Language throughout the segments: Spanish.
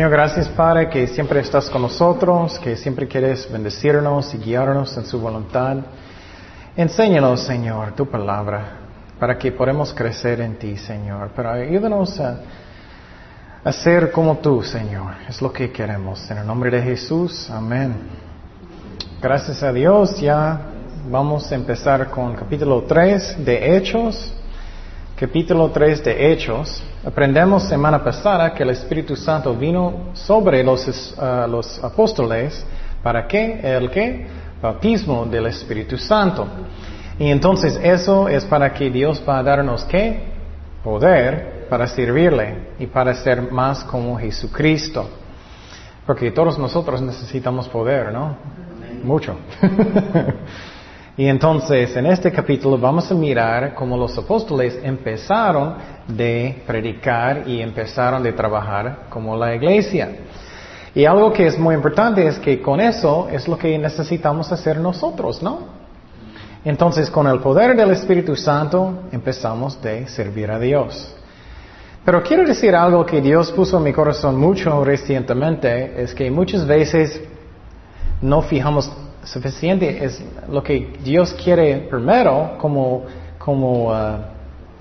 Señor, gracias Padre que siempre estás con nosotros, que siempre quieres bendecirnos y guiarnos en su voluntad. Enséñanos, Señor, tu palabra para que podamos crecer en ti, Señor. Pero ayúdanos a, ser como tú, Señor. Es lo que queremos. En el nombre de Jesús, amén. Gracias a Dios, ya vamos a empezar con capítulo 3 de Hechos. Capítulo 3 de Hechos. Aprendemos semana pasada que el Espíritu Santo vino sobre los, uh, los apóstoles. ¿Para qué? ¿El qué? Bautismo del Espíritu Santo. Y entonces eso es para que Dios va a darnos qué? Poder para servirle y para ser más como Jesucristo. Porque todos nosotros necesitamos poder, ¿no? Mucho. y entonces en este capítulo vamos a mirar cómo los apóstoles empezaron de predicar y empezaron de trabajar como la iglesia. Y algo que es muy importante es que con eso es lo que necesitamos hacer nosotros, ¿no? Entonces, con el poder del Espíritu Santo empezamos de servir a Dios. Pero quiero decir algo que Dios puso en mi corazón mucho recientemente, es que muchas veces no fijamos suficiente, es lo que Dios quiere primero como, como uh,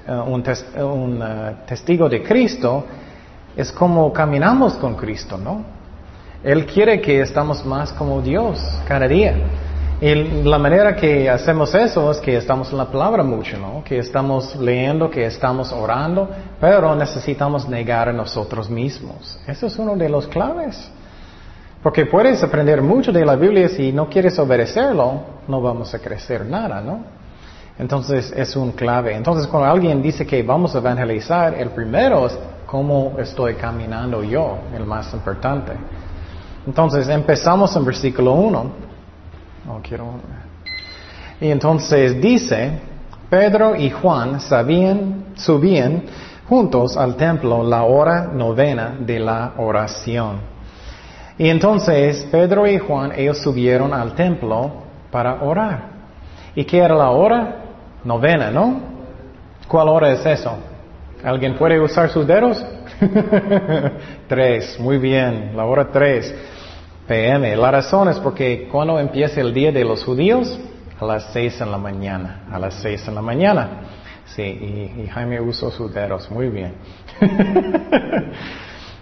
uh, un, un uh, testigo de Cristo, es como caminamos con Cristo, ¿no? Él quiere que estamos más como Dios cada día. Y la manera que hacemos eso es que estamos en la palabra mucho, ¿no? Que estamos leyendo, que estamos orando, pero necesitamos negar a nosotros mismos. Eso es uno de los claves. Porque puedes aprender mucho de la Biblia si no quieres obedecerlo, no vamos a crecer nada, ¿no? Entonces es un clave. Entonces cuando alguien dice que vamos a evangelizar, el primero es cómo estoy caminando yo, el más importante. Entonces empezamos en versículo 1. No quiero. Y entonces dice, Pedro y Juan sabían, subían juntos al templo la hora novena de la oración. Y entonces Pedro y Juan, ellos subieron al templo para orar. ¿Y qué era la hora? Novena, ¿no? ¿Cuál hora es eso? ¿Alguien puede usar sus dedos? tres, muy bien, la hora tres. PM. La razón es porque cuando empieza el día de los judíos, a las seis en la mañana, a las seis en la mañana. Sí, y, Jaime usó sus dedos, muy bien.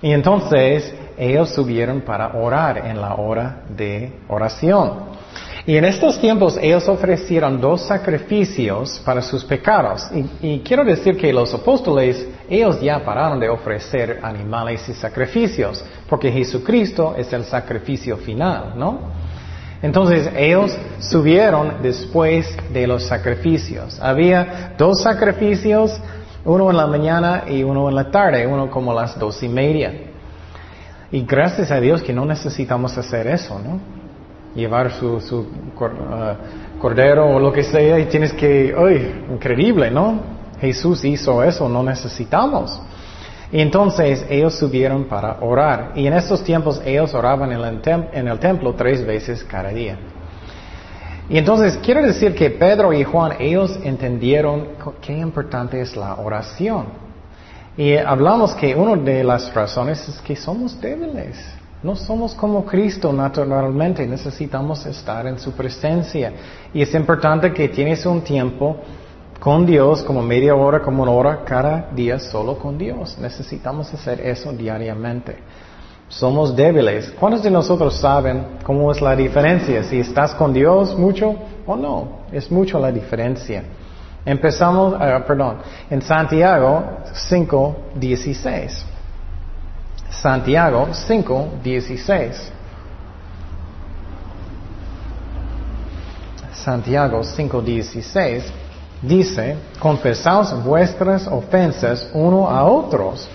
y entonces ellos subieron para orar en la hora de oración. Y en estos tiempos ellos ofrecieron dos sacrificios para sus pecados. Y, quiero decir que los apóstoles, ellos ya pararon de ofrecer animales y sacrificios, porque Jesucristo es el sacrificio final, ¿no? Entonces ellos subieron después de los sacrificios. Había dos sacrificios, uno en la mañana y uno en la tarde, uno como las dos y media. Y gracias a Dios que no necesitamos hacer eso, ¿no? llevar su, su uh, cordero o lo que sea y tienes que, ¡ay! Increíble, ¿no? Jesús hizo eso, no necesitamos. Y entonces ellos subieron para orar. Y en estos tiempos ellos oraban en el, en el templo tres veces cada día. Y entonces quiero decir que Pedro y Juan, ellos entendieron qué importante es la oración. Y hablamos que una de las razones es que somos débiles. No somos como Cristo naturalmente, necesitamos estar en su presencia. Y es importante que tienes un tiempo con Dios, como media hora, como una hora, cada día solo con Dios. Necesitamos hacer eso diariamente. Somos débiles. ¿Cuántos de nosotros saben cómo es la diferencia? Si estás con Dios mucho o no. Es mucho la diferencia. Empezamos, uh, perdón, en Santiago 5, 16. Santiago 5, 16. Santiago 5, 16 dice, confesaos vuestras ofensas uno a otros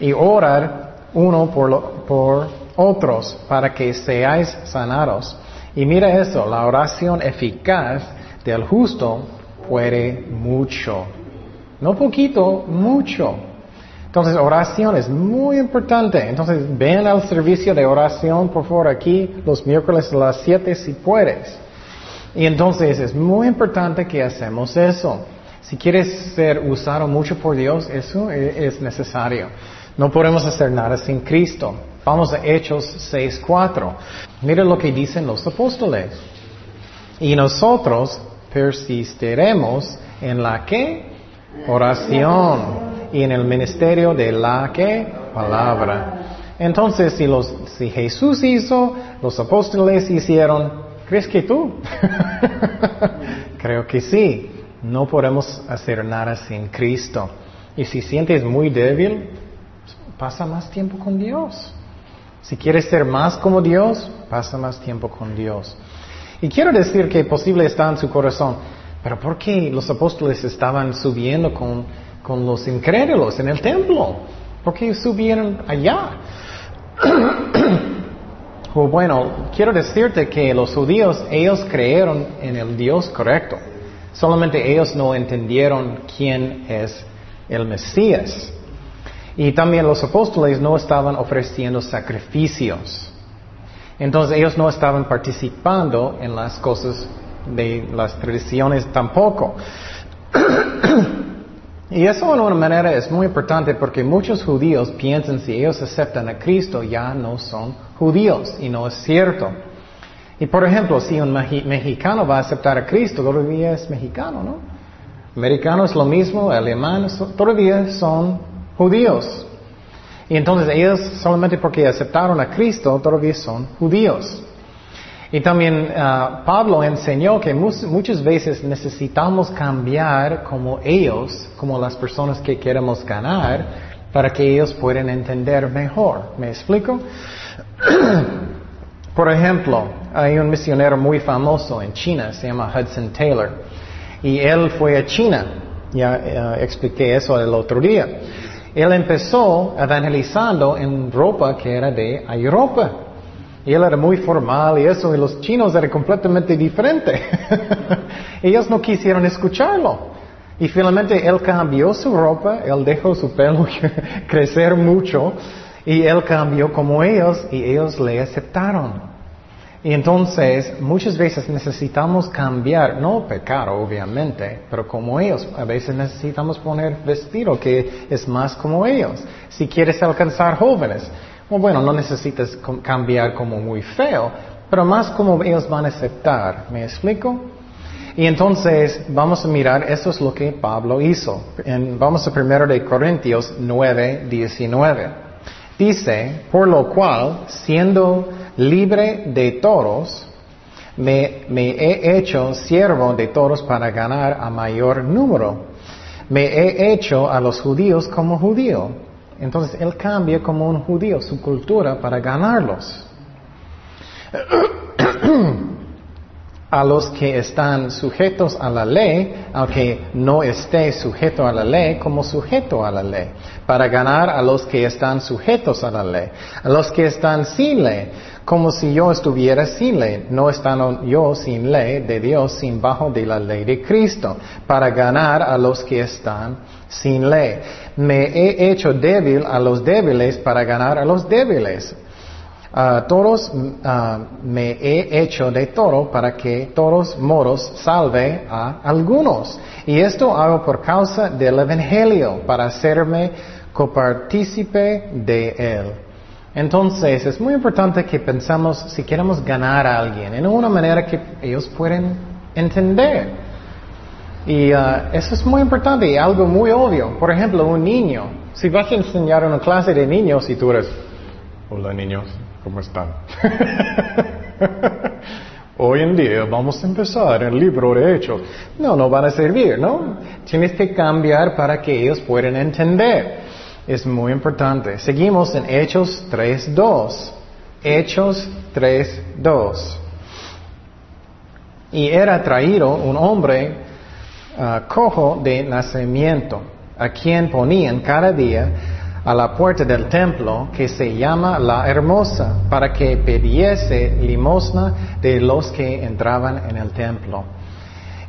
y orar uno por, por otros para que seáis sanados. Y mira eso, la oración eficaz del justo puede mucho. No poquito, mucho. Entonces, oración es muy importante. Entonces, ven al servicio de oración, por favor, aquí los miércoles a las 7 si puedes. Y entonces es muy importante que hacemos eso. Si quieres ser usado mucho por Dios, eso es necesario. No podemos hacer nada sin Cristo. Vamos a Hechos 6.4. Mira lo que dicen los apóstoles. Y nosotros persistiremos en la que? Oración. Y en el ministerio de la que? Palabra. Entonces, si, los, si Jesús hizo, los apóstoles hicieron, ¿crees que tú? Creo que sí. No podemos hacer nada sin Cristo. Y si sientes muy débil, pasa más tiempo con Dios. Si quieres ser más como Dios, pasa más tiempo con Dios. Y quiero decir que posible está en su corazón, pero ¿por qué los apóstoles estaban subiendo con, con los incrédulos en el templo? ¿Por qué subieron allá? bueno, quiero decirte que los judíos, ellos creyeron en el Dios correcto. Solamente ellos no entendieron quién es el Mesías. Y también los apóstoles no estaban ofreciendo sacrificios. Entonces ellos no estaban participando en las cosas de las tradiciones tampoco. y eso de una manera es muy importante porque muchos judíos piensan si ellos aceptan a Cristo ya no son judíos y no es cierto. Y por ejemplo, si un mexicano va a aceptar a Cristo, todavía es mexicano, ¿no? Americano es lo mismo, alemán, todavía son judíos. Y entonces ellos solamente porque aceptaron a Cristo todavía son judíos. Y también ah, Pablo enseñó que muchas veces necesitamos cambiar como ellos, como las personas que queremos ganar, para que ellos puedan entender mejor. ¿Me explico? Por ejemplo, hay un misionero muy famoso en China, se llama Hudson Taylor, y él fue a China. Ya ah, expliqué eso el otro día. Él empezó evangelizando en ropa que era de Europa. Y él era muy formal y eso, y los chinos eran completamente diferentes. Ellos no quisieron escucharlo. Y finalmente él cambió su ropa, él dejó su pelo crecer mucho y él cambió como ellos y ellos le aceptaron. Y entonces, muchas veces necesitamos cambiar, no pecar obviamente, pero como ellos, a veces necesitamos poner vestido que es más como ellos. Si quieres alcanzar jóvenes, bueno, no necesitas cambiar como muy feo, pero más como ellos van a aceptar. ¿Me explico? Y entonces vamos a mirar, eso es lo que Pablo hizo. vamos a primero de Corintios 9, 19. Dice, por lo cual, siendo libre de toros, me, he hecho siervo de toros para ganar a mayor número. Me he hecho a los judíos como judío. Entonces él cambia como un judío su cultura para ganarlos. a los que están sujetos a la ley, aunque no esté sujeto a la ley, como sujeto a la ley, para ganar a los que están sujetos a la ley, a los que están sin ley, como si yo estuviera sin ley, no estando yo sin ley de Dios, sin bajo de la ley de Cristo, para ganar a los que están sin ley. Me he hecho débil a los débiles para ganar a los débiles. Uh, toros me he hecho de toro para que todos moros salve a algunos. Y esto hago por causa del Evangelio, para hacerme copartícipe de él. Entonces, es muy importante que pensamos si queremos ganar a alguien en una manera que ellos pueden entender. Y uh, eso es muy importante y algo muy obvio. Por ejemplo, un niño. Si vas a enseñar una clase de niños y tú eres, hola niños, ¿Cómo están? Hoy en día vamos a empezar el libro de Hechos. No, no van a servir, ¿no? Tienes que cambiar para que ellos puedan entender. Es muy importante. Seguimos en Hechos 3.2. Hechos 3.2. Y era traído un hombre ah, cojo de nacimiento, a quien ponían cada día a la puerta del templo que se llama la hermosa para que pidiese limosna de los que entraban en el templo.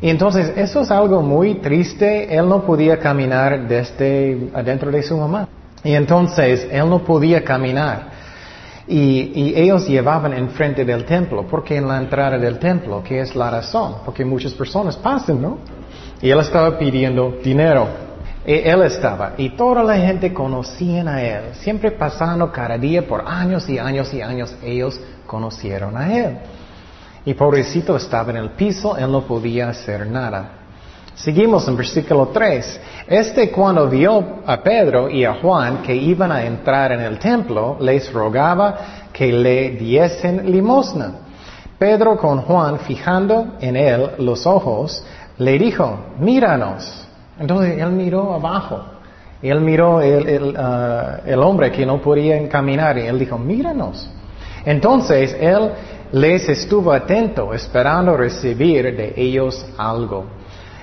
Y entonces eso es algo muy triste. Él no podía caminar desde adentro de su mamá. Y entonces él no podía caminar. Y, ellos llevaban enfrente del templo, porque en la entrada del templo, ¿qué es la razón? Porque muchas personas pasan, ¿no? Y él estaba pidiendo dinero. E- Él estaba y toda la gente conocían a Él. Siempre pasando cada día por años y años y años, ellos conocieron a Él. Y pobrecito estaba en el piso, Él no podía hacer nada. Seguimos en versículo 3. Este cuando vio a Pedro y a Juan que iban a entrar en el templo, les rogaba que le diesen limosna. Pedro con Juan, fijando en él los ojos, le dijo, míranos. Entonces él miró abajo. Él miró el, el, ah, hombre que no podía caminar y él dijo, míranos. Entonces él les estuvo atento, esperando recibir de ellos algo.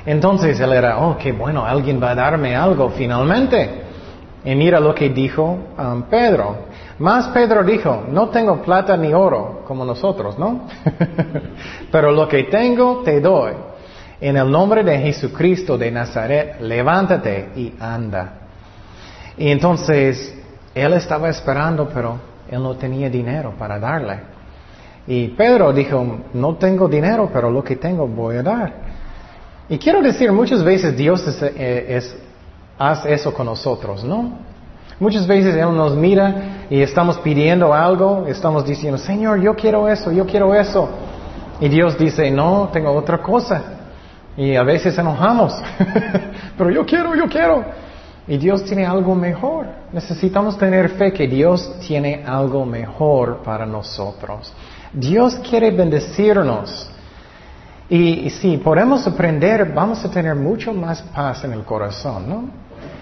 Entonces él era, oh, qué bueno, alguien va a darme algo finalmente. Y mira lo que dijo um, Pedro. Más Pedro dijo, no tengo plata ni oro como nosotros, ¿no? Pero lo que tengo te doy. En el nombre de Jesucristo de Nazaret, levántate y anda. Y entonces él estaba esperando, pero él no tenía dinero para darle. Y Pedro dijo, no tengo dinero, pero lo que tengo voy a dar. Y quiero decir, muchas veces Dios eh, hace eso con nosotros, ¿no? Muchas veces Él nos mira y estamos pidiendo algo, estamos diciendo, Señor, yo quiero eso, yo quiero eso. Y Dios dice, no, tengo otra cosa. Y a veces enojamos, pero yo quiero, yo quiero. Y Dios tiene algo mejor. Necesitamos tener fe que Dios tiene algo mejor para nosotros. Dios quiere bendecirnos. Y, si podemos aprender, vamos a tener mucho más paz en el corazón, ¿no?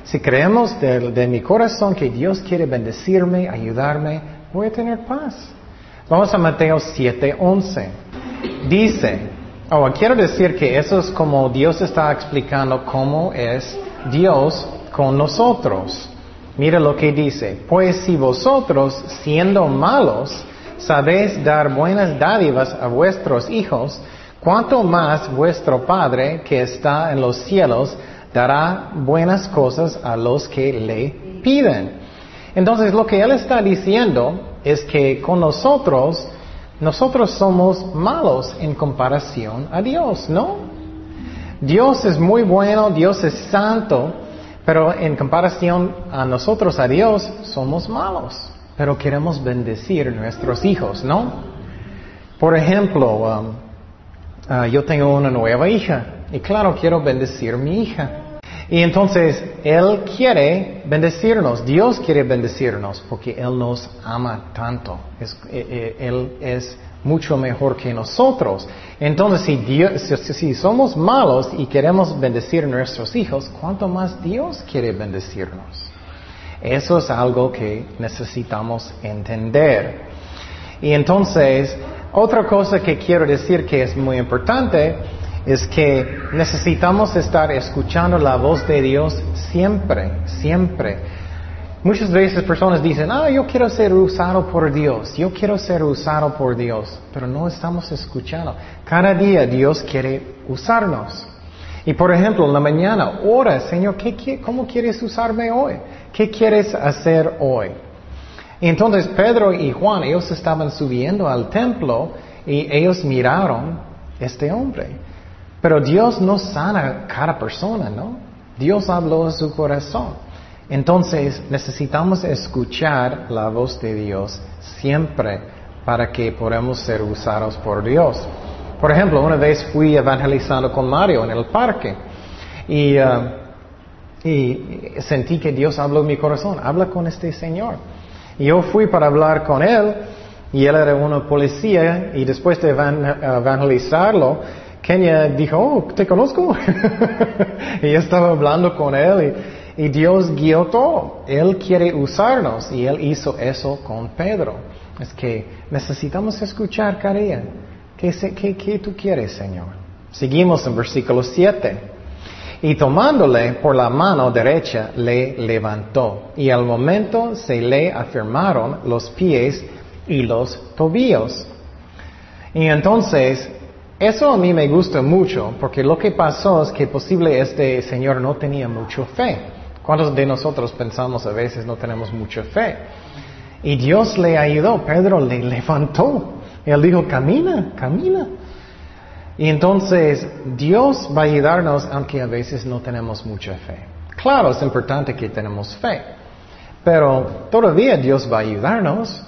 Si creemos de, de mi corazón que Dios quiere bendecirme, ayudarme, voy a tener paz. Vamos a Mateo 7:11. Dice, oh, quiero decir que eso es como Dios está explicando cómo es Dios con nosotros. Mira lo que dice, pues si vosotros, siendo malos, sabéis dar buenas dádivas a vuestros hijos, cuánto más vuestro Padre que está en los cielos dará buenas cosas a los que le piden. Entonces lo que él está diciendo es que con nosotros, nosotros somos malos en comparación a Dios, ¿no? Dios es muy bueno, Dios es santo, pero en comparación a nosotros, a Dios, somos malos. Pero queremos bendecir a nuestros hijos, ¿no? Por ejemplo, um, uh, yo tengo una nueva hija y claro, quiero bendecir a mi hija. Y entonces Él quiere bendecirnos, Dios quiere bendecirnos porque Él nos ama tanto. Eh, eh, él es mucho mejor que nosotros. Entonces, si, Dios, si, somos malos y queremos bendecir a nuestros hijos, ¿cuánto más Dios quiere bendecirnos? Eso es algo que necesitamos entender. Y entonces, otra cosa que quiero decir que es muy importante es que necesitamos estar escuchando la voz de Dios siempre, siempre. Muchas veces personas dicen, ah, yo quiero ser usado por Dios, yo quiero ser usado por Dios, pero no estamos escuchando. Cada día Dios quiere usarnos. Y por ejemplo, en la mañana, ora, Señor, ¿qué, ¿cómo quieres usarme hoy? ¿Qué quieres hacer hoy? Entonces Pedro y Juan, ellos estaban subiendo al templo y ellos miraron este hombre. Pero Dios no sana cada persona, ¿no? Dios habló en su corazón. Entonces necesitamos escuchar la voz de Dios siempre para que podamos ser usados por Dios. Por ejemplo, una vez fui evangelizando con Mario en el parque y, uh, y sentí que Dios habló en mi corazón, habla con este Señor. Y yo fui para hablar con él y él era una policía y después de evangelizarlo, Kenia dijo, oh, te conozco. y estaba hablando con él y, Dios guió todo. Él quiere usarnos y él hizo eso con Pedro. Es que necesitamos escuchar cada. ¿Qué, qué, qué tú quieres, Señor? Seguimos en versículo 7. Y tomándole por la mano derecha, le levantó. Y al momento se le afirmaron los pies y los tobillos. Y entonces eso a mí me gusta mucho, porque lo que pasó es que posible este señor no tenía mucha fe. ¿Cuántos de nosotros pensamos a veces no tenemos mucha fe? Y Dios le ayudó, Pedro le levantó. Él dijo, camina, camina. Y entonces Dios va a ayudarnos aunque a veces no tenemos mucha fe. Claro, es importante que tenemos fe, pero todavía Dios va a ayudarnos.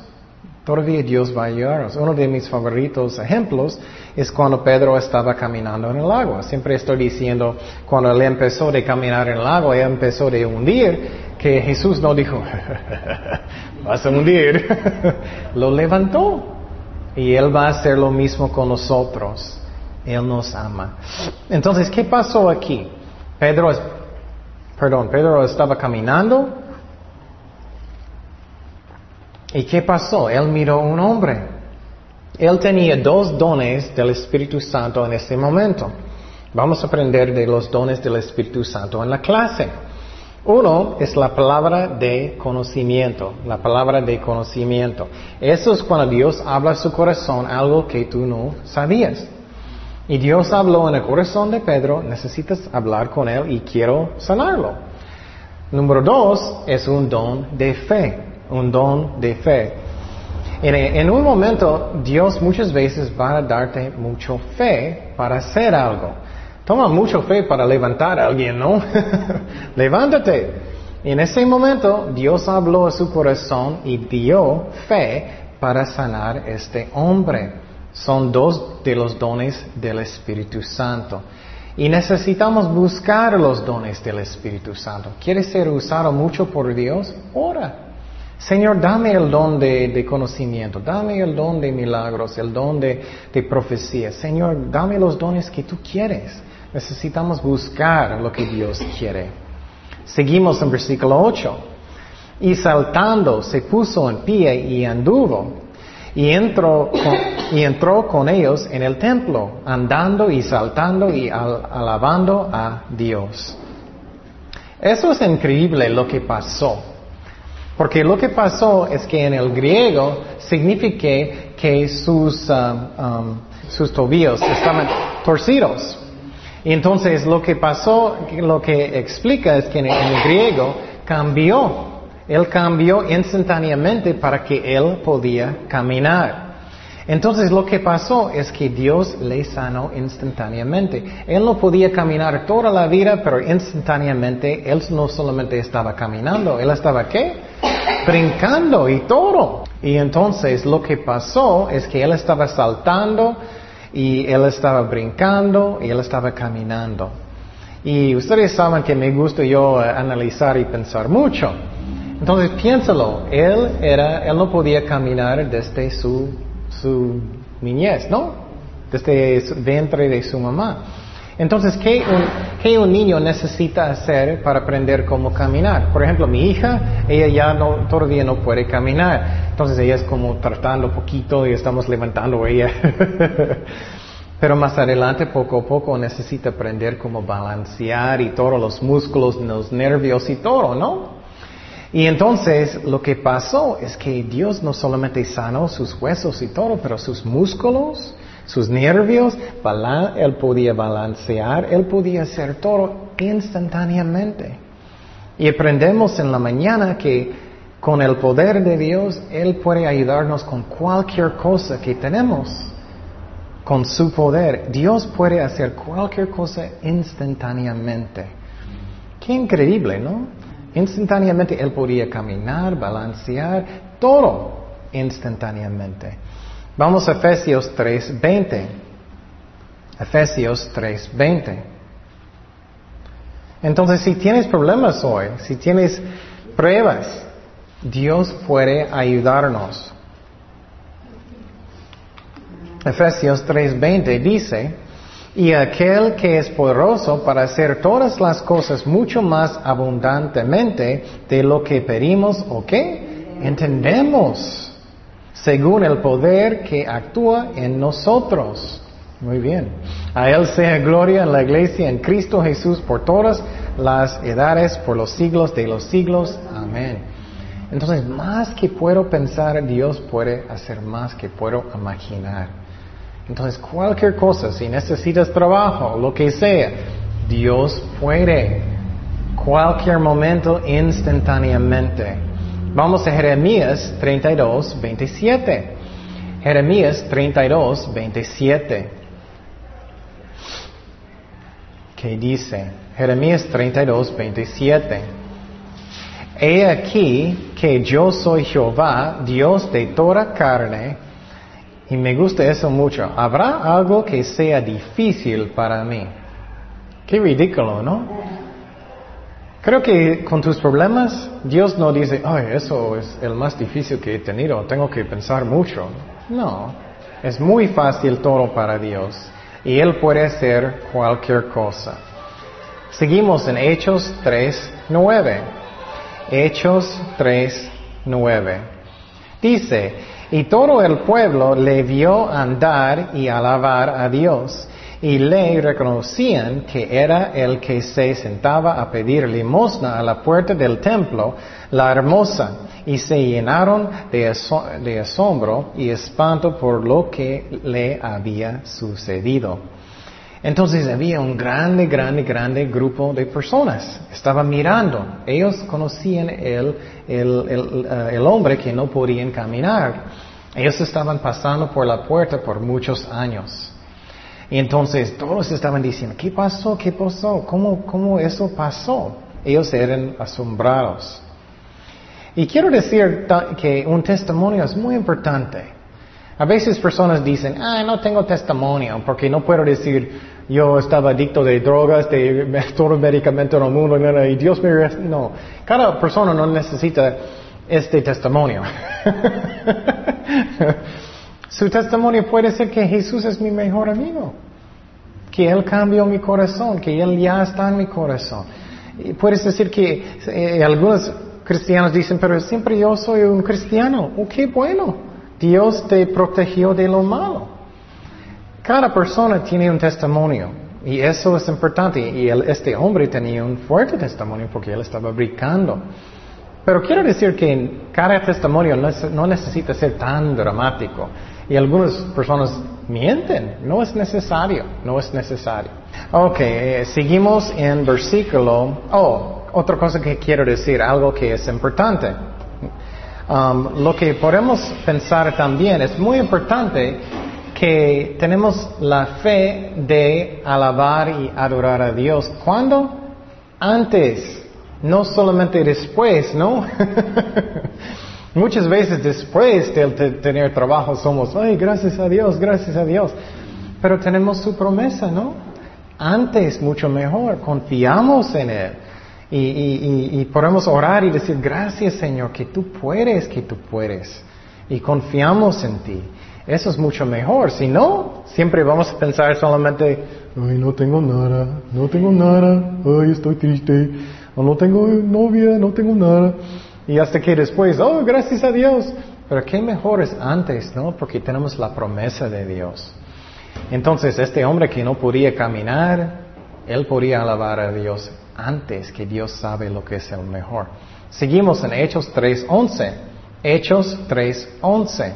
Todavía Dios va a ayudarnos. Uno de mis favoritos ejemplos es cuando Pedro estaba caminando en el agua. Siempre estoy diciendo, cuando él empezó de caminar en el agua, él empezó de hundir, que Jesús no dijo, vas a hundir. lo levantó. Y Él va a hacer lo mismo con nosotros. Él nos ama. Entonces, ¿qué pasó aquí? Pedro, perdón, Pedro estaba caminando. ¿Y qué pasó? Él miró a un hombre. Él tenía dos dones del Espíritu Santo en ese momento. Vamos a aprender de los dones del Espíritu Santo en la clase. Uno es la palabra de conocimiento, la palabra de conocimiento. Eso es cuando Dios habla a su corazón algo que tú no sabías. Y Dios habló en el corazón de Pedro, necesitas hablar con él y quiero sanarlo. Número dos es un don de fe, un don de fe. En, un momento Dios muchas veces va a darte mucho fe para hacer algo. Toma mucho fe para levantar a alguien, ¿no? Levántate. En ese momento Dios habló a su corazón y dio fe para sanar este hombre. Son dos de los dones del Espíritu Santo. Y necesitamos buscar los dones del Espíritu Santo. ¿Quieres ser usado mucho por Dios? Ora. Señor, dame el don de, conocimiento, dame el don de milagros, el don de, profecía. Señor, dame los dones que tú quieres. Necesitamos buscar lo que Dios quiere. Seguimos en versículo 8. Y saltando se puso en pie y anduvo. Y entró, con, y entró con ellos en el templo, andando y saltando y alabando a Dios. Eso es increíble lo que pasó. Porque lo que pasó es que en el griego significa que sus, um, um, sus tobillos estaban torcidos. Y entonces lo que pasó, lo que explica es que en el griego cambió. Él cambió instantáneamente para que él podía caminar. Entonces lo que pasó es que Dios le sanó instantáneamente. Él no podía caminar toda la vida, pero instantáneamente él no solamente estaba caminando, él estaba qué? Brincando y todo. Y entonces lo que pasó es que él estaba saltando, y él estaba brincando y él estaba caminando. Y ustedes saben que me gusta yo eh, analizar y pensar mucho. Entonces piénsalo, él era, él no podía caminar desde su, su niñez, ¿no? Desde el vientre de su mamá. Entonces, ¿qué un, un, niño necesita hacer para aprender cómo caminar? Por ejemplo, mi hija, ella ya no, todavía no puede caminar. Entonces ella es como tratando poquito y estamos levantando ella. Pero más adelante, poco a poco, necesita aprender cómo balancear y todos los músculos, los nervios y todo, ¿no? Y entonces lo que pasó es que Dios no solamente sanó sus huesos y todo, pero sus músculos, sus nervios, él podía balancear, él podía hacer todo instantáneamente. Y aprendemos en la mañana que con el poder de Dios, Él puede ayudarnos con cualquier cosa que tenemos. Con su poder, Dios puede hacer cualquier cosa instantáneamente. Qué increíble, ¿no? Instantáneamente Él podía caminar, balancear, todo instantáneamente. Vamos a Efesios 3:20. Efesios 3:20. Entonces, si tienes problemas hoy, si tienes pruebas, Dios puede ayudarnos. Efesios 3:20 dice, y aquel que es poderoso para hacer todas las cosas mucho más abundantemente de lo que pedimos o que entendemos según el poder que actúa en nosotros. Muy bien. A Él sea gloria en la iglesia, en Cristo Jesús, por todas las edades, por los siglos de los siglos. Amén. Entonces, más que puedo pensar, Dios puede hacer más que puedo imaginar. Entonces, cualquier cosa, si necesitas trabajo, lo que sea, Dios puede. Cualquier momento, instantáneamente. Vamos a Jeremías 32, 27. Jeremías 32, 27. que dice, Jeremías 32, 27. He aquí que yo soy Jehová, Dios de toda carne, y me gusta eso mucho. ¿Habrá algo que sea difícil para mí? Qué ridículo, ¿no? Creo que con tus problemas, Dios no dice, ay, eso es el más difícil que he tenido, tengo que pensar mucho. No, es muy fácil todo para Dios y Él puede hacer cualquier cosa. Seguimos en Hechos 3, 9. Hechos 3, 9. Dice, y todo el pueblo le vio andar y alabar a Dios, y le reconocían que era el que se sentaba a pedir limosna a la puerta del templo, la hermosa, y se llenaron de, asombro y espanto por lo que le había sucedido. Entonces había un grande, grande, grande grupo de personas. Estaban mirando. Ellos conocían el, el, uh, el, hombre que no podían caminar. Ellos estaban pasando por la puerta por muchos años. Y entonces todos estaban diciendo, ¿qué pasó? ¿Qué pasó? ¿Cómo, cómo eso pasó? Ellos eran asombrados. Y quiero decir que un testimonio es muy importante. A veces personas dicen, ah, no tengo testimonio porque no puedo decir, yo estaba adicto de drogas, de todo medicamento en el mundo, y Dios me... No, cada persona no necesita este testimonio. Su testimonio puede ser que Jesús es mi mejor amigo, que Él cambió mi corazón, que Él ya está en mi corazón. Y puedes decir que eh, algunos cristianos dicen, pero siempre yo soy un cristiano. Oh, qué bueno. Dios te protegió de lo malo. Cada persona tiene un testimonio y eso es importante. Y este hombre tenía un fuerte testimonio porque él estaba brincando. Pero quiero decir que cada testimonio no, necesita ser tan dramático. Y algunas personas mienten. No es necesario. No es necesario. Ok, eh, seguimos en versículo. Oh, otra cosa que quiero decir, algo que es importante. Um, lo que podemos pensar también es muy importante que tenemos la fe de alabar y adorar a Dios. ¿Cuándo? Antes, no solamente después, ¿no? Muchas veces después de tener trabajo somos, ay, gracias a Dios, gracias a Dios. Pero tenemos su promesa, ¿no? Antes, mucho mejor, confiamos en Él. Y, podemos orar y decir, gracias Señor, que tú puedes, que tú puedes. Y confiamos en ti. Eso es mucho mejor. Si no, siempre vamos a pensar solamente, ay, no tengo nada, no tengo nada, ay, estoy triste, o no tengo novia, no tengo nada. Y hasta que después, oh, gracias a Dios. Pero qué mejor es antes, ¿no? Porque tenemos la promesa de Dios. Entonces, este hombre que no podía caminar, él podía alabar a Dios antes que Dios sabe lo que es el mejor. Seguimos en Hechos 3.11. Hechos 3.11.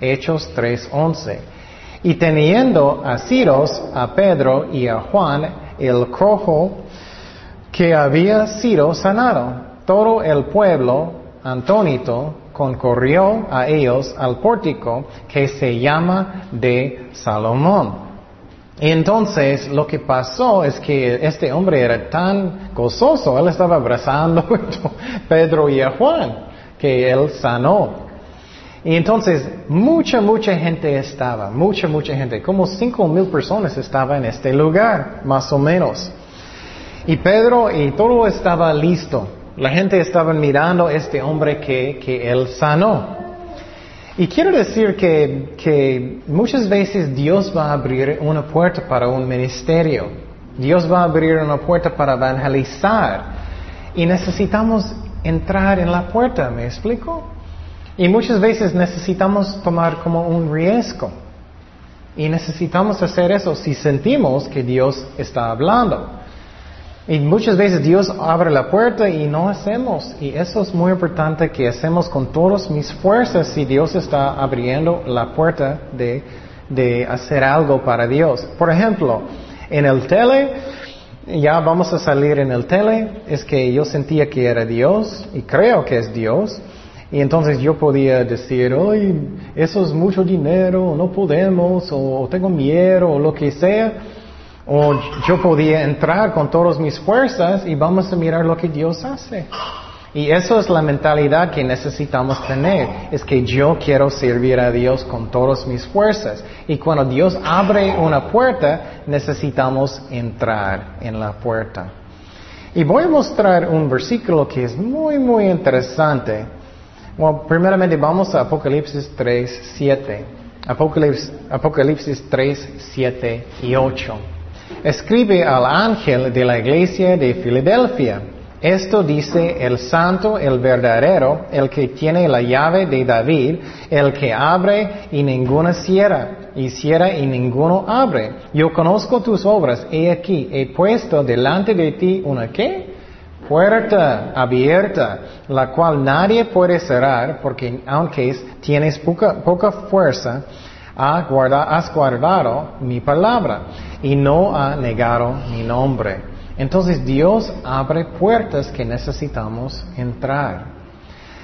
Hechos 3.11. Y teniendo a Ciros, a Pedro y a Juan, el cojo que había sido sanado, todo el pueblo antónito concurrió a ellos al pórtico que se llama de Salomón. Y entonces lo que pasó es que este hombre era tan gozoso, él estaba abrazando a Pedro y a Juan, que él sanó. Y entonces mucha, mucha gente estaba, mucha, mucha gente, como cinco mil personas estaba en este lugar, más o menos. Y Pedro y todo estaba listo. La gente estaba mirando a este hombre que, que él sanó. Y quiero decir que, muchas veces Dios va a abrir una puerta para un ministerio. Dios va a abrir una puerta para evangelizar. Y necesitamos entrar en la puerta, ¿me explico? Y muchas veces necesitamos tomar como un riesgo. Y necesitamos hacer eso si sentimos que Dios está hablando. Y muchas veces Dios abre la puerta y no hacemos. Y eso es muy importante que hacemos con todas mis fuerzas si Dios está abriendo la puerta de, de hacer algo para Dios. Por ejemplo, en el tele, ya vamos a salir en el tele, es que yo sentía que era Dios y creo que es Dios. Y entonces yo podía decir, ay, eso es mucho dinero, no podemos, o tengo miedo, o lo que sea. O yo podía entrar con todas mis fuerzas y vamos a mirar lo que Dios hace. Y eso es la mentalidad que necesitamos tener, es que yo quiero servir a Dios con todas mis fuerzas. Y cuando Dios abre una puerta, necesitamos entrar en la puerta. Y voy a mostrar un versículo que es muy, muy interesante. Bueno, primeramente vamos a Apocalipsis 3, 7. Apocalipsis, Apocalipsis 3, 7 y 8. Escribe al ángel de la iglesia de Filadelfia. Esto dice el santo, el verdadero, el que tiene la llave de David, el que abre y ninguno cierra, y cierra y ninguno abre. Yo conozco tus obras, he aquí, he puesto delante de ti una qué? Puerta abierta, la cual nadie puede cerrar, porque aunque tienes poca, poca fuerza, has guardado mi palabra y no ha negado mi nombre. Entonces Dios abre puertas que necesitamos entrar.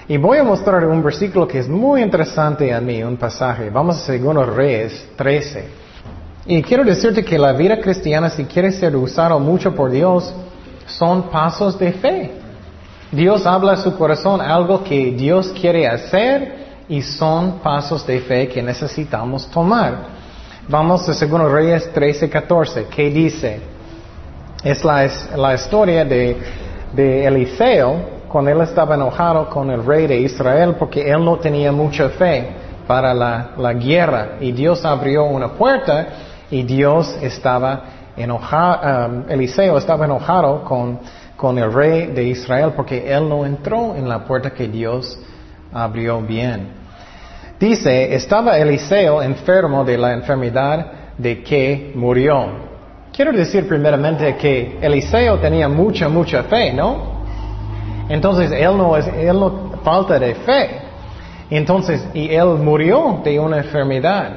Y voy a mostrar un versículo que es muy interesante a mí, un pasaje. Vamos a Segundo Reyes 13. Y quiero decirte que la vida cristiana, si quiere ser usado mucho por Dios, son pasos de fe. Dios habla a su corazón algo que Dios quiere hacer y son pasos de fe que necesitamos tomar. Vamos a Segundo Reyes 13, 14. ¿Qué dice? Es la, historia de, Eliseo cuando él estaba enojado con el rey de Israel porque él no tenía mucha fe para la, guerra y Dios abrió una puerta y Dios estaba enojado, um, Eliseo estaba enojado con, con el rey de Israel porque él no entró en la puerta que Dios abrió bien. Dice, estaba Eliseo enfermo de la enfermedad de que murió. Quiero decir primeramente que Eliseo tenía mucha, mucha fe, ¿no? Entonces él no es, él no falta de fe. Entonces, y él murió de una enfermedad.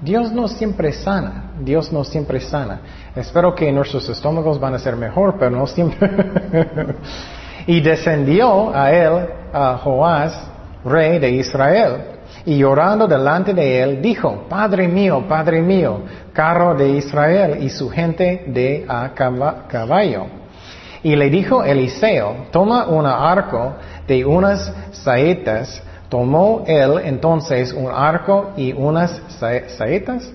Dios no siempre sana, Dios no siempre sana. Espero que nuestros estómagos van a ser mejor, pero no siempre. y descendió a él, a Joás, rey de Israel. Y llorando delante de él, dijo, Padre mío, Padre mío, carro de Israel y su gente de a caballo. Y le dijo Eliseo, toma un arco de unas saetas. Tomó él entonces un arco y unas saetas.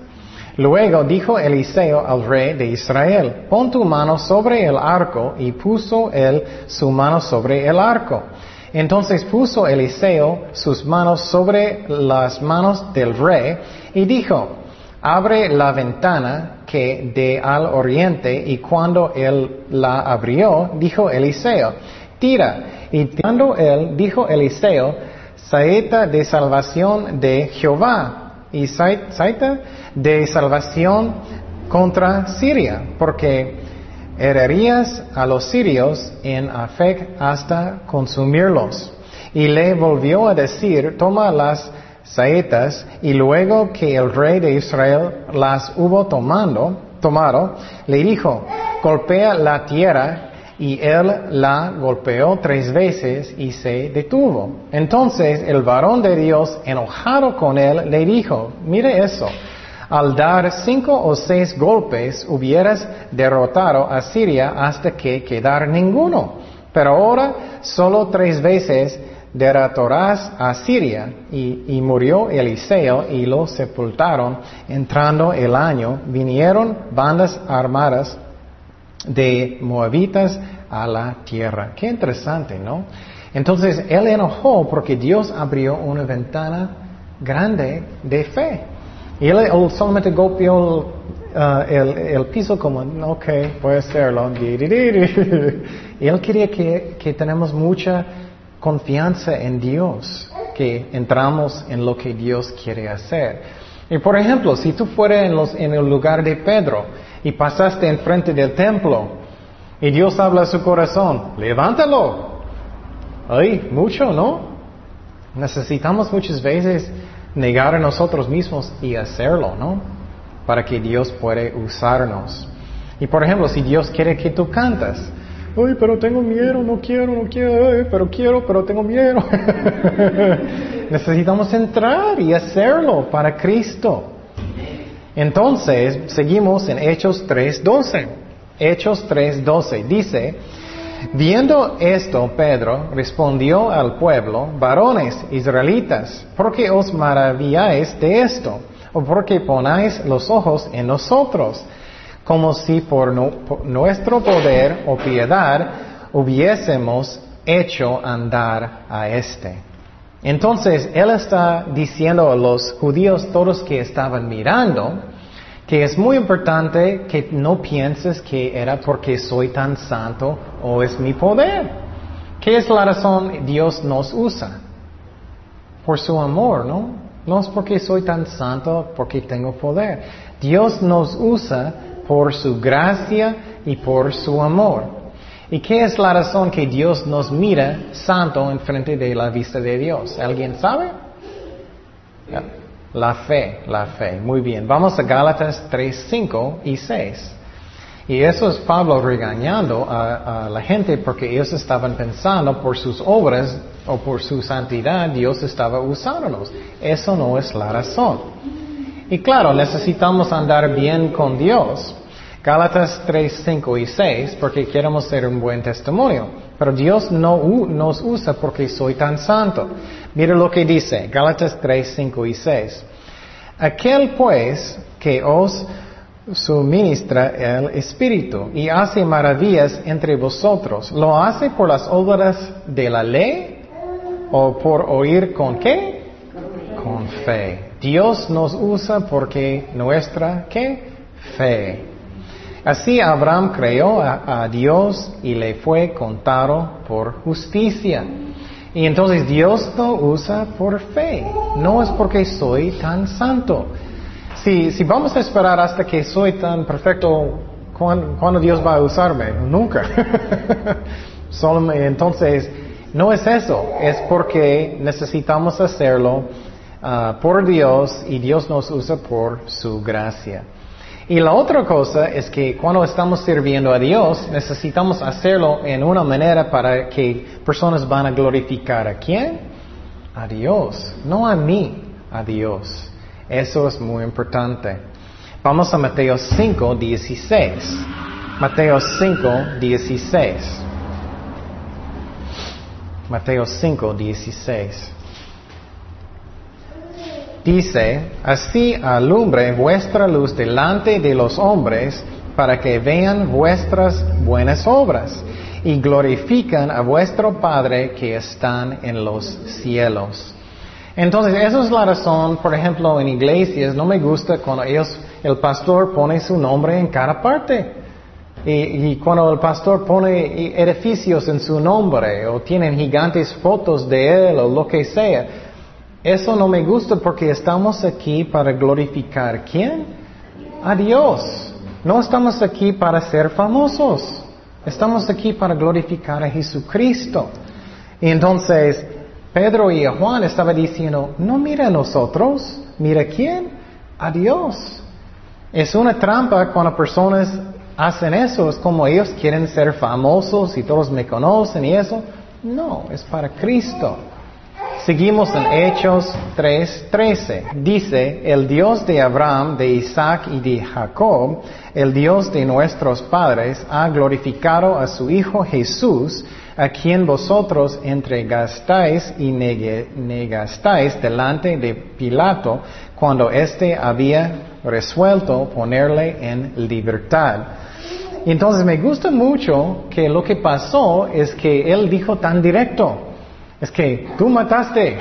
Luego dijo Eliseo al rey de Israel, pon tu mano sobre el arco, y puso él su mano sobre el arco. Entonces puso Eliseo sus manos sobre las manos del rey y dijo, abre la ventana que de al oriente y cuando él la abrió, dijo Eliseo, tira. Y tirando él, dijo Eliseo, saeta de salvación de Jehová y saeta de salvación contra Siria, porque a los sirios en Afec hasta consumirlos. Y le volvió a decir, toma las saetas, y luego que el rey de Israel las hubo tomando, tomado, le dijo, golpea la tierra, y él la golpeó tres veces y se detuvo. Entonces el varón de Dios, enojado con él, le dijo, mire eso, al dar cinco o seis golpes hubieras derrotado a Siria hasta que quedar ninguno. Pero ahora solo tres veces derrotarás a Siria. Y, murió Eliseo y lo sepultaron. Entrando el año, vinieron bandas armadas de moabitas a la tierra. Qué interesante, ¿no? Entonces él enojó porque Dios abrió una ventana grande de fe. Y él, solamente golpeó uh, el, piso como, ok, a hacerlo. Y él quería que, que tenemos mucha confianza en Dios, que entramos en lo que Dios quiere hacer. Y por ejemplo, si tú fueras en, los, en el lugar de Pedro y pasaste enfrente del templo y Dios habla a su corazón, levántalo. Ay, mucho, ¿no? Necesitamos muchas veces negar a nosotros mismos y hacerlo, ¿no? Para que Dios pueda usarnos. Y por ejemplo, si Dios quiere que tú cantas, Ay, pero tengo miedo, no quiero, no quiero, pero quiero, pero tengo miedo. Necesitamos entrar y hacerlo para Cristo. Entonces, seguimos en Hechos 3.12. Hechos 3.12 dice, viendo esto, Pedro respondió al pueblo, varones israelitas, ¿por qué os maravilláis de esto? ¿O por qué ponáis los ojos en nosotros? Como si por, por nuestro poder o piedad hubiésemos hecho andar a este. Entonces, él está diciendo a los judíos, todos que estaban mirando, que es muy importante que no pienses que era porque soy tan santo o es mi poder. ¿Qué es la razón Dios nos usa? Por su amor, ¿no? No es porque soy tan santo, porque tengo poder. Dios nos usa por su gracia y por su amor. ¿Y qué es la razón que Dios nos mira santo en frente de la vista de Dios? ¿Alguien sabe? La fe, la fe. Muy bien. Vamos a Gálatas 3, 5 y 6. Y eso es Pablo regañando a, la gente porque ellos estaban pensando por sus obras o por su santidad Dios estaba usándolos. Eso no es la razón. Y claro, necesitamos andar bien con Dios. Gálatas 3, 5 y 6, porque queremos ser un buen testimonio. Pero Dios no nos usa porque soy tan santo. Mira lo que dice, Gálatas 3, 5 y 6. Aquel pues que os suministra el Espíritu y hace maravillas entre vosotros, ¿lo hace por las obras de la ley o por oír con qué? Con fe. Dios nos usa porque nuestra, ¿qué? Fe. Así Abraham creyó a, Dios y le fue contado por justicia. Y entonces Dios no usa por fe, no es porque soy tan santo. Si, si vamos a esperar hasta que soy tan perfecto, ¿cuándo, Dios va a usarme? Nunca. entonces, no es eso, es porque necesitamos hacerlo ah, por Dios y Dios nos usa por su gracia. Y la otra cosa es que cuando estamos sirviendo a Dios, necesitamos hacerlo en una manera para que personas van a glorificar a quién? A Dios, no a mí, a Dios. Eso es muy importante. Vamos a Mateo 5, 16. Mateo 5, 16. Mateo 5, 16. Dice, así alumbre vuestra luz delante de los hombres para que vean vuestras buenas obras y glorifican a vuestro Padre que están en los cielos. Entonces, esa es la razón, por ejemplo, en iglesias no me gusta cuando ellos, el pastor pone su nombre en cada parte. Y, y, cuando el pastor pone edificios en su nombre o tienen gigantes fotos de él o lo que sea, eso no me gusta porque estamos aquí para glorificar quién? A Dios. No estamos aquí para ser famosos. Estamos aquí para glorificar a Jesucristo. Y entonces Pedro y Juan estaban diciendo, no mira a nosotros, mira quién? A Dios. Es una trampa cuando personas hacen eso, es como ellos quieren ser famosos y todos me conocen y eso. No, es para Cristo. Seguimos en Hechos 3:13. Dice, el Dios de Abraham, de Isaac y de Jacob, el Dios de nuestros padres, ha glorificado a su Hijo Jesús, a quien vosotros entregastáis y negastáis delante de Pilato cuando éste había resuelto ponerle en libertad. Entonces me gusta mucho que lo que pasó es que él dijo tan directo, es que tú mataste.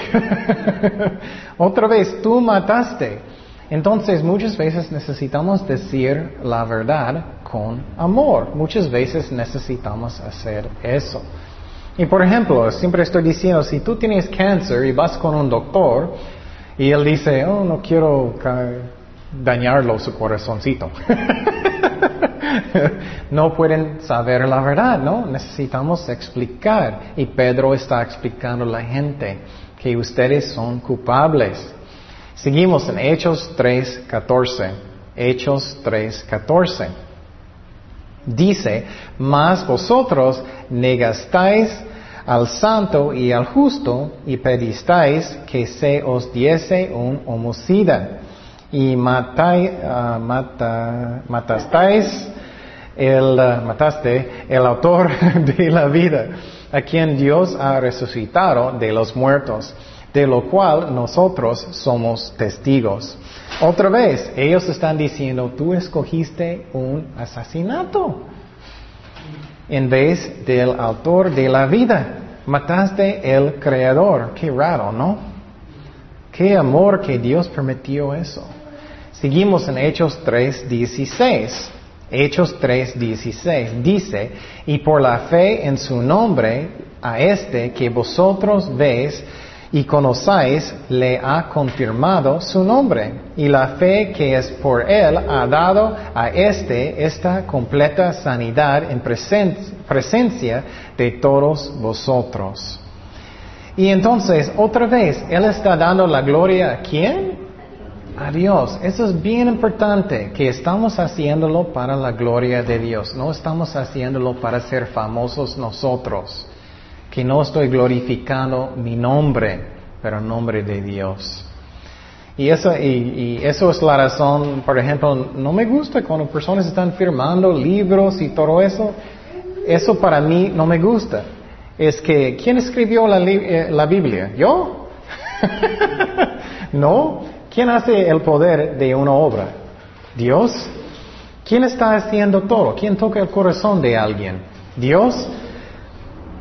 Otra vez, tú mataste. Entonces, muchas veces necesitamos decir la verdad con amor. Muchas veces necesitamos hacer eso. Y por ejemplo, siempre estoy diciendo, si tú tienes cáncer y vas con un doctor y él dice, oh, no quiero dañarlo su corazoncito. no pueden saber la verdad, ¿no? Necesitamos explicar. Y Pedro está explicando a la gente que ustedes son culpables. Seguimos en Hechos 3.14. Hechos 3.14. Dice, mas vosotros negastáis al santo y al justo y pedistáis que se os diese un homicida y matai, ah, mata, matastáis el, ah, mataste el autor de la vida, a quien Dios ha resucitado de los muertos, de lo cual nosotros somos testigos. Otra vez, ellos están diciendo, tú escogiste un asesinato en vez del autor de la vida. Mataste el creador. Qué raro, ¿no? Qué amor que Dios permitió eso. Seguimos en Hechos 3.16. Hechos 3.16 dice, y por la fe en su nombre, a este que vosotros veis y conocéis, le ha confirmado su nombre. Y la fe que es por él ha dado a este esta completa sanidad en presencia de todos vosotros. Y entonces, otra vez, Él está dando la gloria a quién? A Dios. Eso es bien importante, que estamos haciéndolo para la gloria de Dios. No estamos haciéndolo para ser famosos nosotros. Que no estoy glorificando mi nombre, pero el nombre de Dios. Y eso, y, eso es la razón, por ejemplo, no me gusta cuando personas están firmando libros y todo eso. Eso para mí no me gusta es que, ¿quién escribió la, eh, la Biblia? ¿Yo? no. ¿Quién hace el poder de una obra? ¿Dios? ¿Quién está haciendo todo? ¿Quién toca el corazón de alguien? ¿Dios?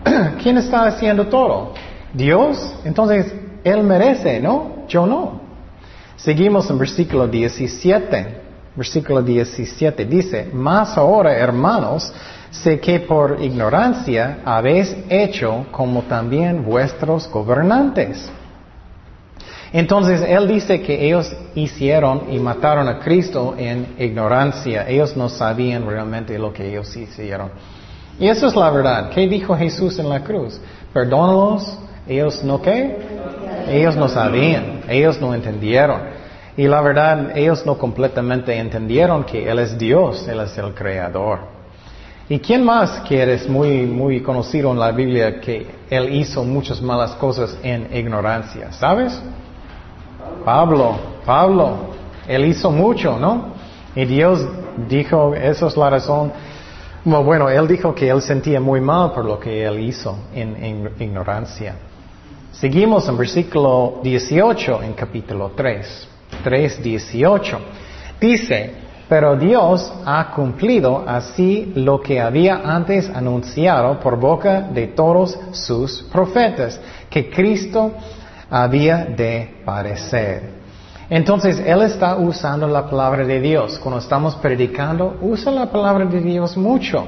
¿Quién está haciendo todo? ¿Dios? Entonces, Él merece, ¿no? Yo no. Seguimos en versículo 17. Versículo 17 dice, más ahora, hermanos, sé que por ignorancia habéis hecho como también vuestros gobernantes. Entonces Él dice que ellos hicieron y mataron a Cristo en ignorancia. Ellos no sabían realmente lo que ellos hicieron. Y eso es la verdad. ¿Qué dijo Jesús en la cruz? Perdónalos. Ellos no qué? Ellos no sabían. Ellos no entendieron. Y la verdad, ellos no completamente entendieron que Él es Dios. Él es el Creador. ¿Y quién más que eres muy, muy conocido en la Biblia que él hizo muchas malas cosas en ignorancia? ¿Sabes? Pablo, Pablo, él hizo mucho, ¿no? Y Dios dijo, esa es la razón. Bueno, él dijo que él sentía muy mal por lo que él hizo en, ignorancia. Seguimos en versículo 18 en capítulo 3. 3, 18. Dice, pero Dios ha cumplido así lo que había antes anunciado por boca de todos sus profetas, que Cristo había de parecer. Entonces, Él está usando la palabra de Dios. Cuando estamos predicando, usa la palabra de Dios mucho.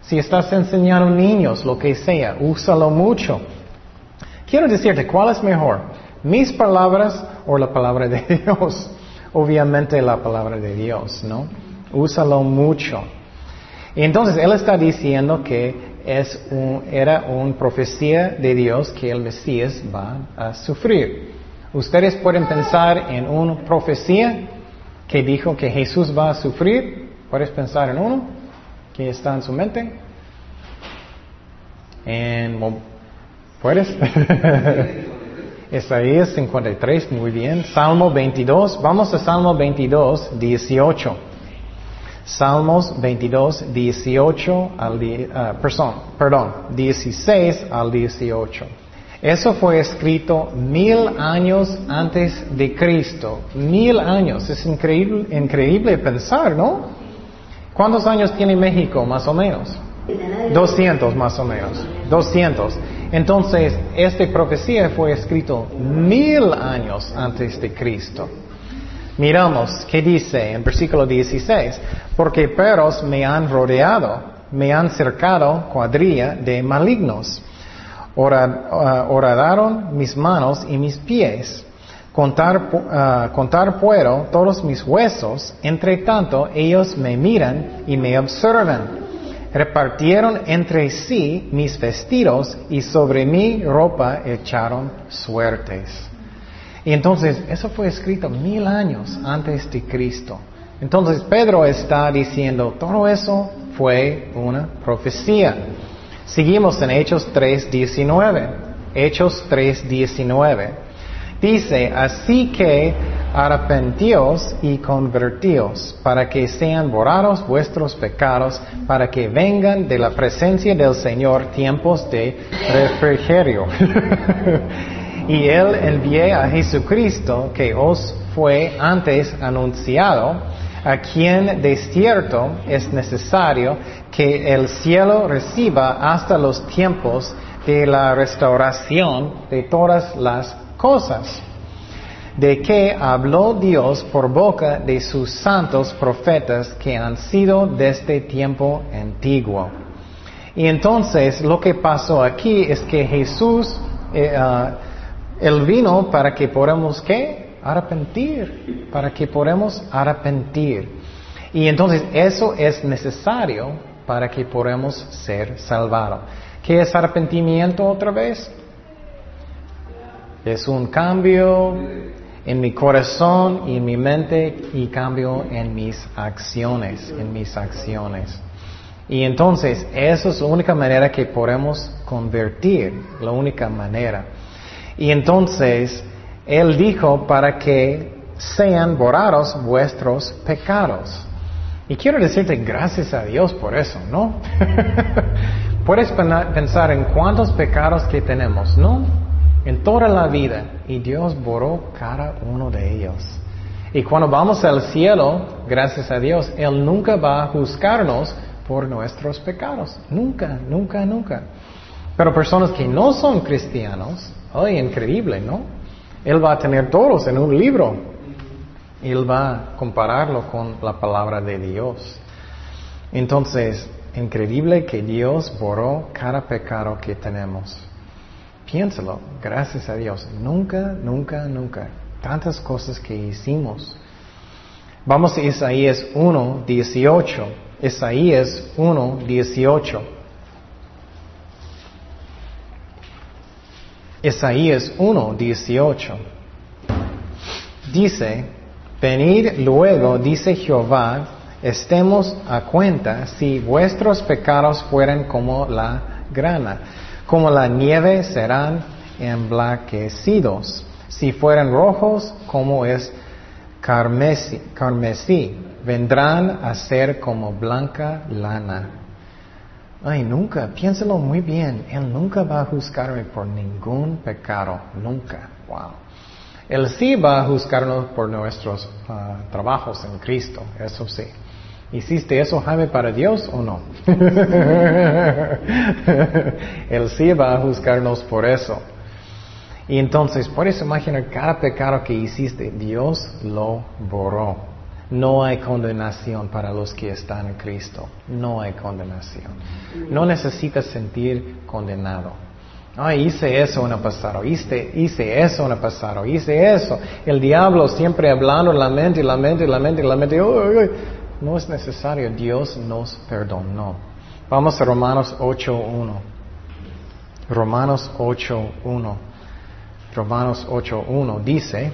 Si estás enseñando niños, lo que sea, úsalo mucho. Quiero decirte, ¿cuál es mejor? ¿Mis palabras o la palabra de Dios? obviamente la palabra de Dios, ¿no? Úsalo mucho. Entonces él está diciendo que es era una profecía de Dios que el Mesías va a sufrir. ¿Ustedes pueden pensar en una profecía que dijo que Jesús va a sufrir? ¿Puedes pensar en uno que está en su mente? En, ¿Puedes? Isaías 53, muy bien. Salmo 22, vamos a Salmo 22, 18. Salmos 22, 18 al, uh, perdón, perdón, 16 al 18. Eso fue escrito mil años antes de Cristo. Mil años. Es increíble, increíble pensar, ¿no? ¿Cuántos años tiene México, más o menos? 200 más o menos. 200. Entonces, esta profecía fue escrito mil años antes de Cristo. Miramos qué dice en versículo 16, porque perros me han rodeado, me han cercado cuadrilla de malignos. Oradaron uh, mis manos y mis pies. Contar, uh, contar puedo todos mis huesos, entre tanto ellos me miran y me observan repartieron entre sí mis vestidos y sobre mi ropa echaron suertes. Y entonces, eso fue escrito mil años antes de Cristo. Entonces, Pedro está diciendo, todo eso fue una profecía. Seguimos en Hechos 3.19. Hechos 3.19. Dice, así que arrepentíos y convertíos, para que sean borrados vuestros pecados, para que vengan de la presencia del Señor tiempos de refrigerio. y Él envié a Jesucristo, que os fue antes anunciado, a quien de cierto es necesario que el cielo reciba hasta los tiempos de la restauración de todas las cosas, de que habló Dios por boca de sus santos profetas que han sido desde tiempo antiguo. Y entonces lo que pasó aquí es que Jesús, eh, ah, Él vino para que podamos, ¿qué? Arrepentir, para que podamos arrepentir. Y entonces eso es necesario para que podamos ser salvados. ¿Qué es arrepentimiento otra vez? Es un cambio en mi corazón y en mi mente y cambio en mis acciones, en mis acciones. Y entonces, esa es la única manera que podemos convertir, la única manera. Y entonces, Él dijo para que sean borrados vuestros pecados. Y quiero decirte gracias a Dios por eso, ¿no? Puedes pensar en cuántos pecados que tenemos, ¿no? en toda la vida y Dios borró cada uno de ellos. Y cuando vamos al cielo, gracias a Dios, Él nunca va a juzgarnos por nuestros pecados. Nunca, nunca, nunca. Pero personas que no son cristianos, ay, increíble, ¿no? Él va a tener todos en un libro. Él va a compararlo con la palabra de Dios. Entonces, increíble que Dios borró cada pecado que tenemos. Piénsalo, gracias a Dios. Nunca, nunca, nunca. Tantas cosas que hicimos. Vamos a Isaías 1, 18. Isaías 1, 18. Isaías 1, 18. Dice, venid luego, dice Jehová, estemos a cuenta si vuestros pecados fueran como la grana como la nieve serán emblanquecidos. Si fueran rojos, como es carmesí, carmesí, vendrán a ser como blanca lana. Ay, nunca, piénsalo muy bien, Él nunca va a juzgarme por ningún pecado, nunca. Wow. Él sí va a juzgarnos por nuestros ah, trabajos en Cristo, eso sí. ¿Hiciste eso, Jaime, para Dios o no? Él sí va a juzgarnos por eso. Y entonces, puedes imaginar cada pecado que hiciste, Dios lo borró. No hay condenación para los que están en Cristo. No hay condenación. No necesitas sentir condenado. Ay, hice eso en el pasado, hice, hice eso en el pasado, hice eso. El diablo siempre hablando en la mente, la mente, la mente, la mente. No es necesario, Dios nos perdonó. Vamos a Romanos 8.1. Romanos 8.1. Romanos 8.1 dice,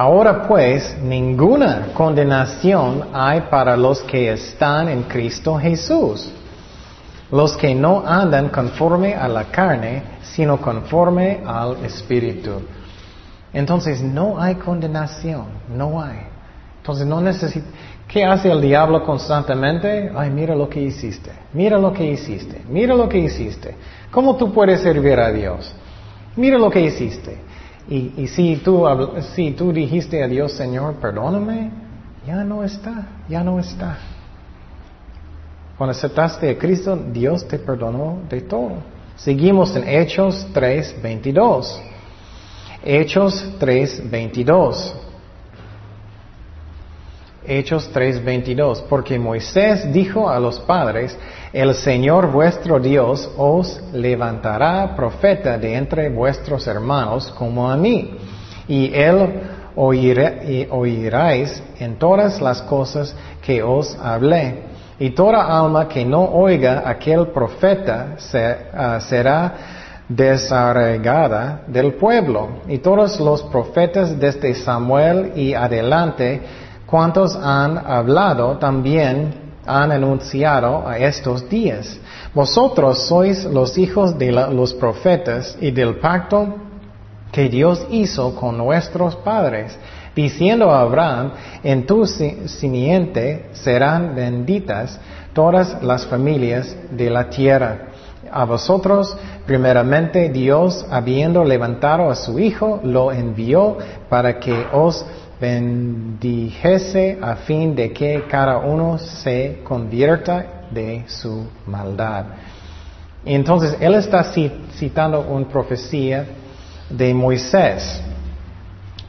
Ahora pues, ninguna condenación hay para los que están en Cristo Jesús, los que no andan conforme a la carne, sino conforme al Espíritu. Entonces no hay condenación, no hay. Entonces no necesita. ¿Qué hace el diablo constantemente? Ay, mira lo que hiciste, mira lo que hiciste, mira lo que hiciste. ¿Cómo tú puedes servir a Dios? Mira lo que hiciste. Y, si, tú, si tú dijiste a Dios, Señor, perdóname, ya no está, ya no está. Cuando aceptaste a Cristo, Dios te perdonó de todo. Seguimos en Hechos 3, 22. Hechos 3, 22. Hechos 3:22, porque Moisés dijo a los padres, el Señor vuestro Dios os levantará profeta de entre vuestros hermanos como a mí, y él oiráis en todas las cosas que os hablé. Y toda alma que no oiga aquel profeta ah, será desarraigada del pueblo. Y todos los profetas desde Samuel y adelante ¿Cuántos han hablado también han anunciado a estos días. Vosotros sois los hijos de los profetas y del pacto que Dios hizo con nuestros padres, diciendo a Abraham, en tu simiente serán benditas todas las familias de la tierra. A vosotros, primeramente, Dios, habiendo levantado a su Hijo, lo envió para que os bendijese a fin de que cada uno se convierta de su maldad. Entonces él está citando una profecía de Moisés.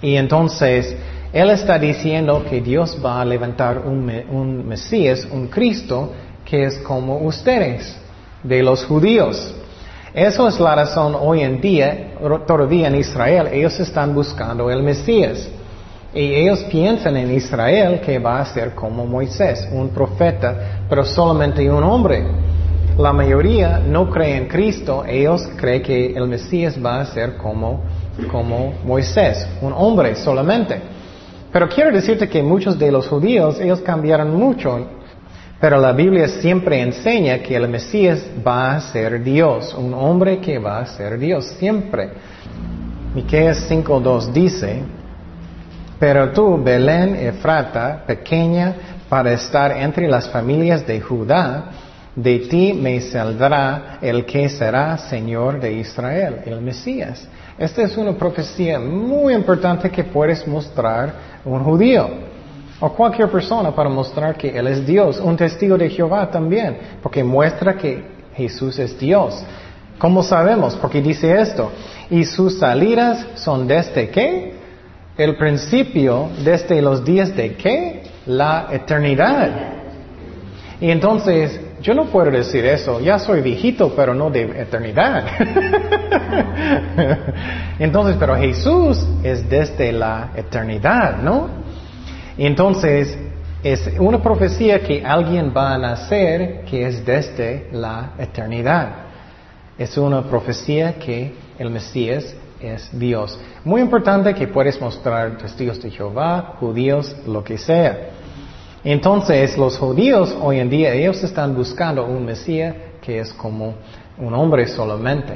Y entonces él está diciendo que Dios va a levantar un, un Mesías, un Cristo, que es como ustedes, de los judíos. Eso es la razón hoy en día, todavía en Israel, ellos están buscando el Mesías. Y ellos piensan en Israel que va a ser como Moisés, un profeta, pero solamente un hombre. La mayoría no cree en Cristo, ellos creen que el Mesías va a ser como, como Moisés, un hombre solamente. Pero quiero decirte que muchos de los judíos, ellos cambiaron mucho, pero la Biblia siempre enseña que el Mesías va a ser Dios, un hombre que va a ser Dios, siempre. Miqueas 5.2 dice, pero tú, Belén Efrata, pequeña para estar entre las familias de Judá, de ti me saldrá el que será Señor de Israel, el Mesías. Esta es una profecía muy importante que puedes mostrar a un judío o cualquier persona para mostrar que Él es Dios. Un testigo de Jehová también, porque muestra que Jesús es Dios. ¿Cómo sabemos? Porque dice esto, y sus salidas son desde qué? El principio desde los días de qué? La eternidad. Y entonces, yo no puedo decir eso, ya soy viejito, pero no de eternidad. entonces, pero Jesús es desde la eternidad, ¿no? Entonces, es una profecía que alguien va a nacer que es desde la eternidad. Es una profecía que el Mesías es Dios. Muy importante que puedes mostrar testigos de Jehová, judíos, lo que sea. Entonces, los judíos hoy en día, ellos están buscando un Mesías que es como un hombre solamente.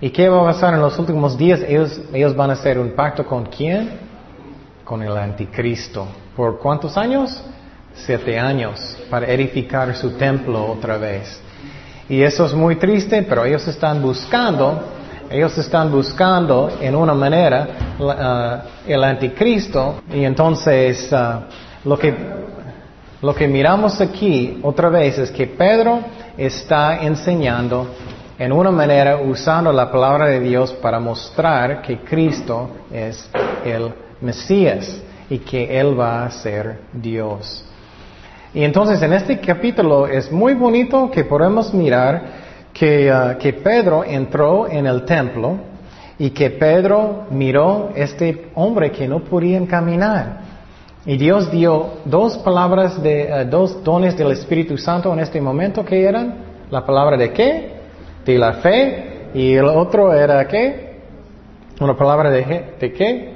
¿Y qué va a pasar en los últimos días? Ellos, ellos van a hacer un pacto con quién? Con el anticristo. ¿Por cuántos años? Siete años, para edificar su templo otra vez. Y eso es muy triste, pero ellos están buscando ellos están buscando en una manera uh, el anticristo y entonces uh, lo, que, lo que miramos aquí otra vez es que Pedro está enseñando en una manera usando la palabra de Dios para mostrar que Cristo es el Mesías y que Él va a ser Dios. Y entonces en este capítulo es muy bonito que podemos mirar Uh, que, Pedro entró en el templo y que Pedro miró este hombre que no podía caminar. Y Dios dio dos palabras de, uh, dos dones del Espíritu Santo en este momento que eran la palabra de qué? De la fe y el otro era qué? Una palabra de, de qué?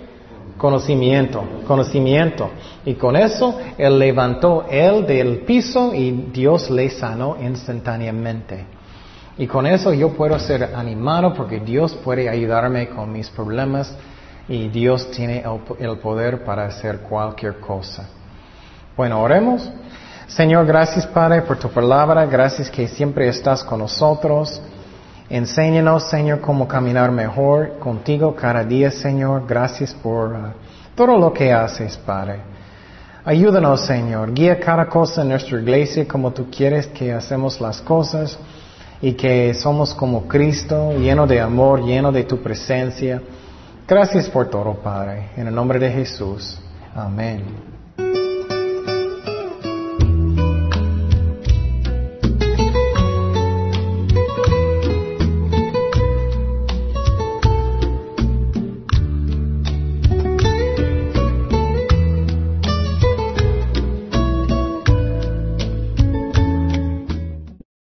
Conocimiento, conocimiento. Y con eso él levantó él del piso y Dios le sanó instantáneamente. Y con eso yo puedo ser animado porque Dios puede ayudarme con mis problemas y Dios tiene el poder para hacer cualquier cosa. Bueno, oremos. Señor, gracias Padre por tu palabra, gracias que siempre estás con nosotros. Enséñanos, Señor, cómo caminar mejor contigo cada día, Señor. Gracias por uh, todo lo que haces, Padre. Ayúdanos, Señor. Guía cada cosa en nuestra iglesia como tú quieres que hacemos las cosas y que somos como Cristo, lleno de amor, lleno de tu presencia. Gracias por todo, Padre. En el nombre de Jesús. Amén.